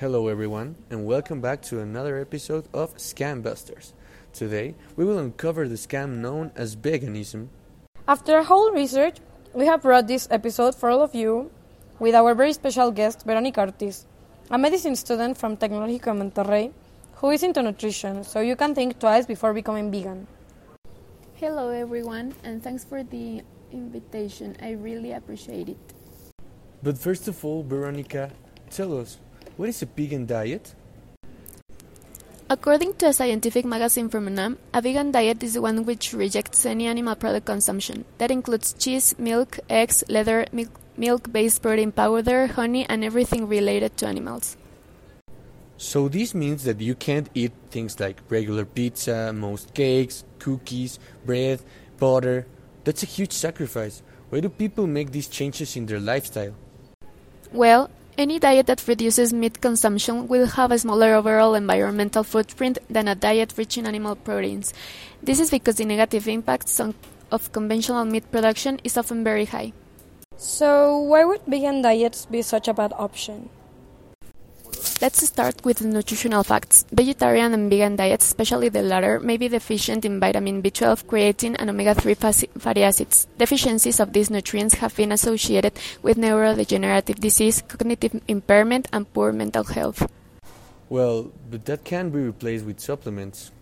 Hello, everyone, and welcome back to another episode of Scam Busters. Today, we will uncover the scam known as veganism. After a whole research, we have brought this episode for all of you with our very special guest, Veronica Ortiz, a medicine student from Tecnológico Monterrey who is into nutrition, so you can think twice before becoming vegan. Hello, everyone, and thanks for the invitation. I really appreciate it. But first of all, Veronica, tell us, what is a vegan diet? According to a scientific magazine from UNAM, a vegan diet is one which rejects any animal product consumption. That includes cheese, milk, eggs, leather, milk based protein powder, honey, and everything related to animals. So this means that you can't eat things like regular pizza, most cakes, cookies, bread, butter. That's a huge sacrifice. Why do people make these changes in their lifestyle? Well, any diet that reduces meat consumption will have a smaller overall environmental footprint than a diet rich in animal proteins. This is because the negative impacts on, of conventional meat production is often very high. So, why would vegan diets be such a bad option? Let's start with the nutritional facts. Vegetarian and vegan diets, especially the latter, may be deficient in vitamin B12, creatine, and omega 3 fatty acids. Deficiencies of these nutrients have been associated with neurodegenerative disease, cognitive impairment, and poor mental health. Well, but that can be replaced with supplements.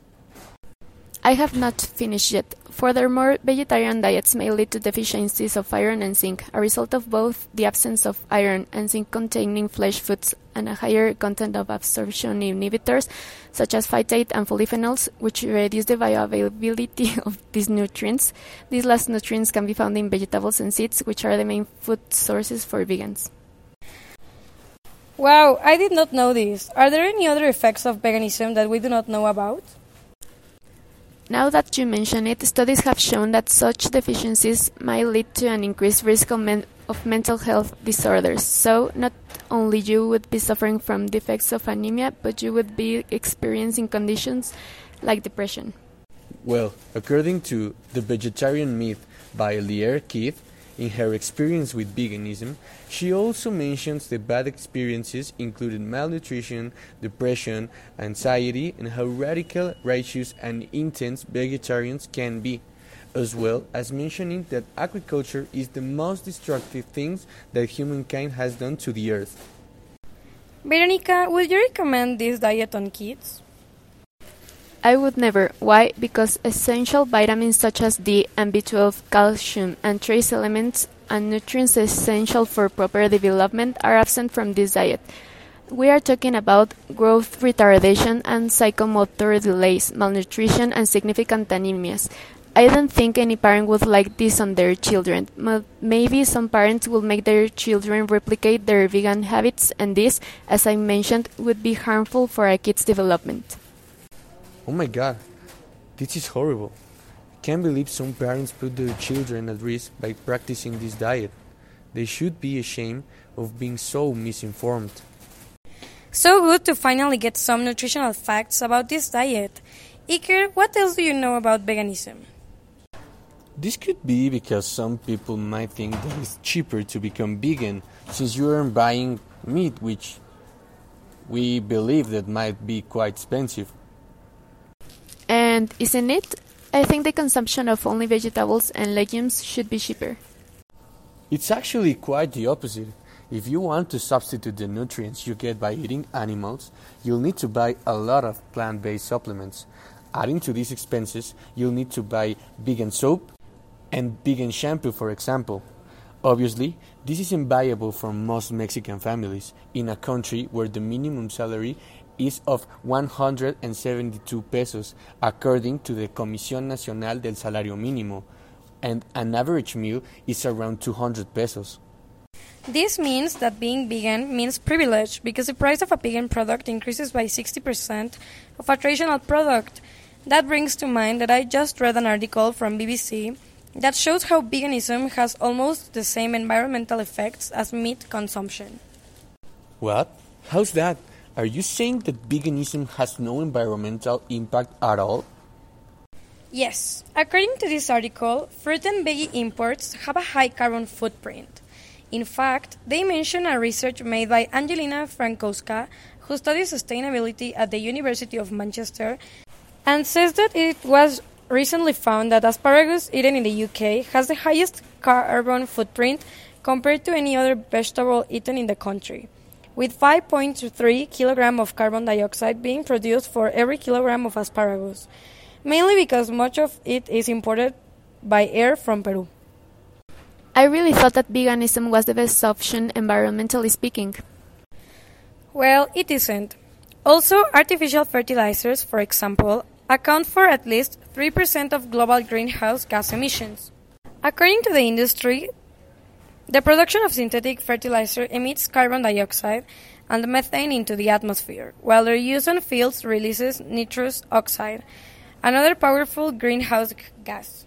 I have not finished yet. Furthermore, vegetarian diets may lead to deficiencies of iron and zinc, a result of both the absence of iron and zinc containing flesh foods and a higher content of absorption inhibitors such as phytate and polyphenols, which reduce the bioavailability of these nutrients. These last nutrients can be found in vegetables and seeds, which are the main food sources for vegans. Wow, I did not know this. Are there any other effects of veganism that we do not know about? Now that you mention it, studies have shown that such deficiencies might lead to an increased risk of, men of mental health disorders. So, not only you would be suffering from the effects of anemia, but you would be experiencing conditions like depression. Well, according to The Vegetarian Myth by Lierre Keith, in her experience with veganism, she also mentions the bad experiences including malnutrition, depression, anxiety, and how radical, righteous, and intense vegetarians can be, as well as mentioning that agriculture is the most destructive thing that humankind has done to the earth. Veronica, would you recommend this diet on kids? I would never. Why? Because essential vitamins such as D and B12, calcium, and trace elements and nutrients essential for proper development are absent from this diet. We are talking about growth retardation and psychomotor delays, malnutrition, and significant anemias. I don't think any parent would like this on their children. Maybe some parents will make their children replicate their vegan habits, and this, as I mentioned, would be harmful for a kid's development. Oh my god, this is horrible. I can't believe some parents put their children at risk by practicing this diet. They should be ashamed of being so misinformed. So good to finally get some nutritional facts about this diet. Iker, what else do you know about veganism? This could be because some people might think that it's cheaper to become vegan since you aren't buying meat, which we believe that might be quite expensive. And isn't it? I think the consumption of only vegetables and legumes should be cheaper. It's actually quite the opposite. If you want to substitute the nutrients you get by eating animals, you'll need to buy a lot of plant based supplements. Adding to these expenses, you'll need to buy vegan soap and vegan shampoo, for example. Obviously, this isn't viable for most Mexican families in a country where the minimum salary is of 172 pesos, according to the Comisión Nacional del Salario Mínimo, and an average meal is around 200 pesos. This means that being vegan means privilege because the price of a vegan product increases by 60% of a traditional product. That brings to mind that I just read an article from BBC that shows how veganism has almost the same environmental effects as meat consumption. What? How's that? Are you saying that veganism has no environmental impact at all? Yes. According to this article, fruit and veggie imports have a high carbon footprint. In fact, they mention a research made by Angelina Frankowska, who studies sustainability at the University of Manchester, and says that it was recently found that asparagus eaten in the UK has the highest carbon footprint compared to any other vegetable eaten in the country, with 5.3 kg of carbon dioxide being produced for every kilogram of asparagus, mainly because much of it is imported by air from Peru. I really thought that veganism was the best option environmentally speaking. Well, it isn't. Also, artificial fertilizers, for example, account for at least 3% of global greenhouse gas emissions. According to the industry, the production of synthetic fertilizer emits carbon dioxide and methane into the atmosphere, while their use on fields releases nitrous oxide, another powerful greenhouse gas.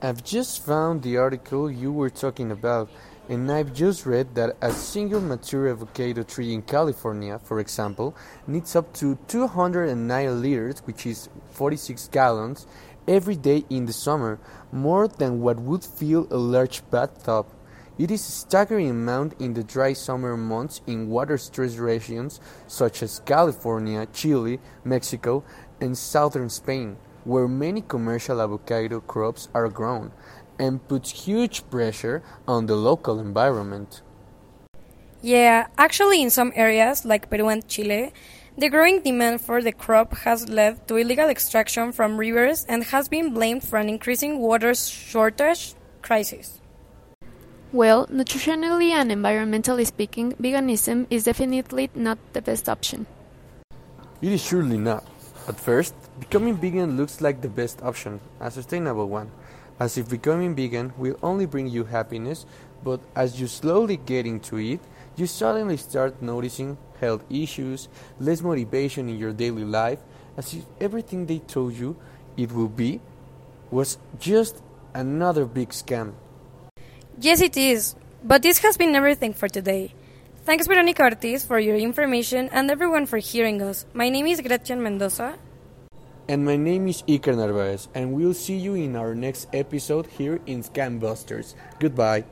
I've just found the article you were talking about, and I've just read that a single mature avocado tree in California, for example, needs up to 209 liters, which is 46 gallons, every day in the summer, more than what would fill a large bathtub. It is a staggering amount in the dry summer months in water-stressed regions such as California, Chile, Mexico, and southern Spain where many commercial avocado crops are grown and puts huge pressure on the local environment. Yeah, actually, in some areas like Peru and Chile, the growing demand for the crop has led to illegal extraction from rivers and has been blamed for an increasing water shortage crisis. Well, nutritionally and environmentally speaking, veganism is definitely not the best option. It is surely not. At first, becoming vegan looks like the best option, a sustainable one, as if becoming vegan will only bring you happiness, but as you slowly get into it, you suddenly start noticing health issues, less motivation in your daily life, as if everything they told you it would be was just another big scam. Yes, it is. But this has been everything for today. Thanks, Veronica Ortiz, for your information and everyone for hearing us. My name is Gretchen Mendoza. And my name is Iker Narvaez, and we'll see you in our next episode here in Scam Busters. Goodbye.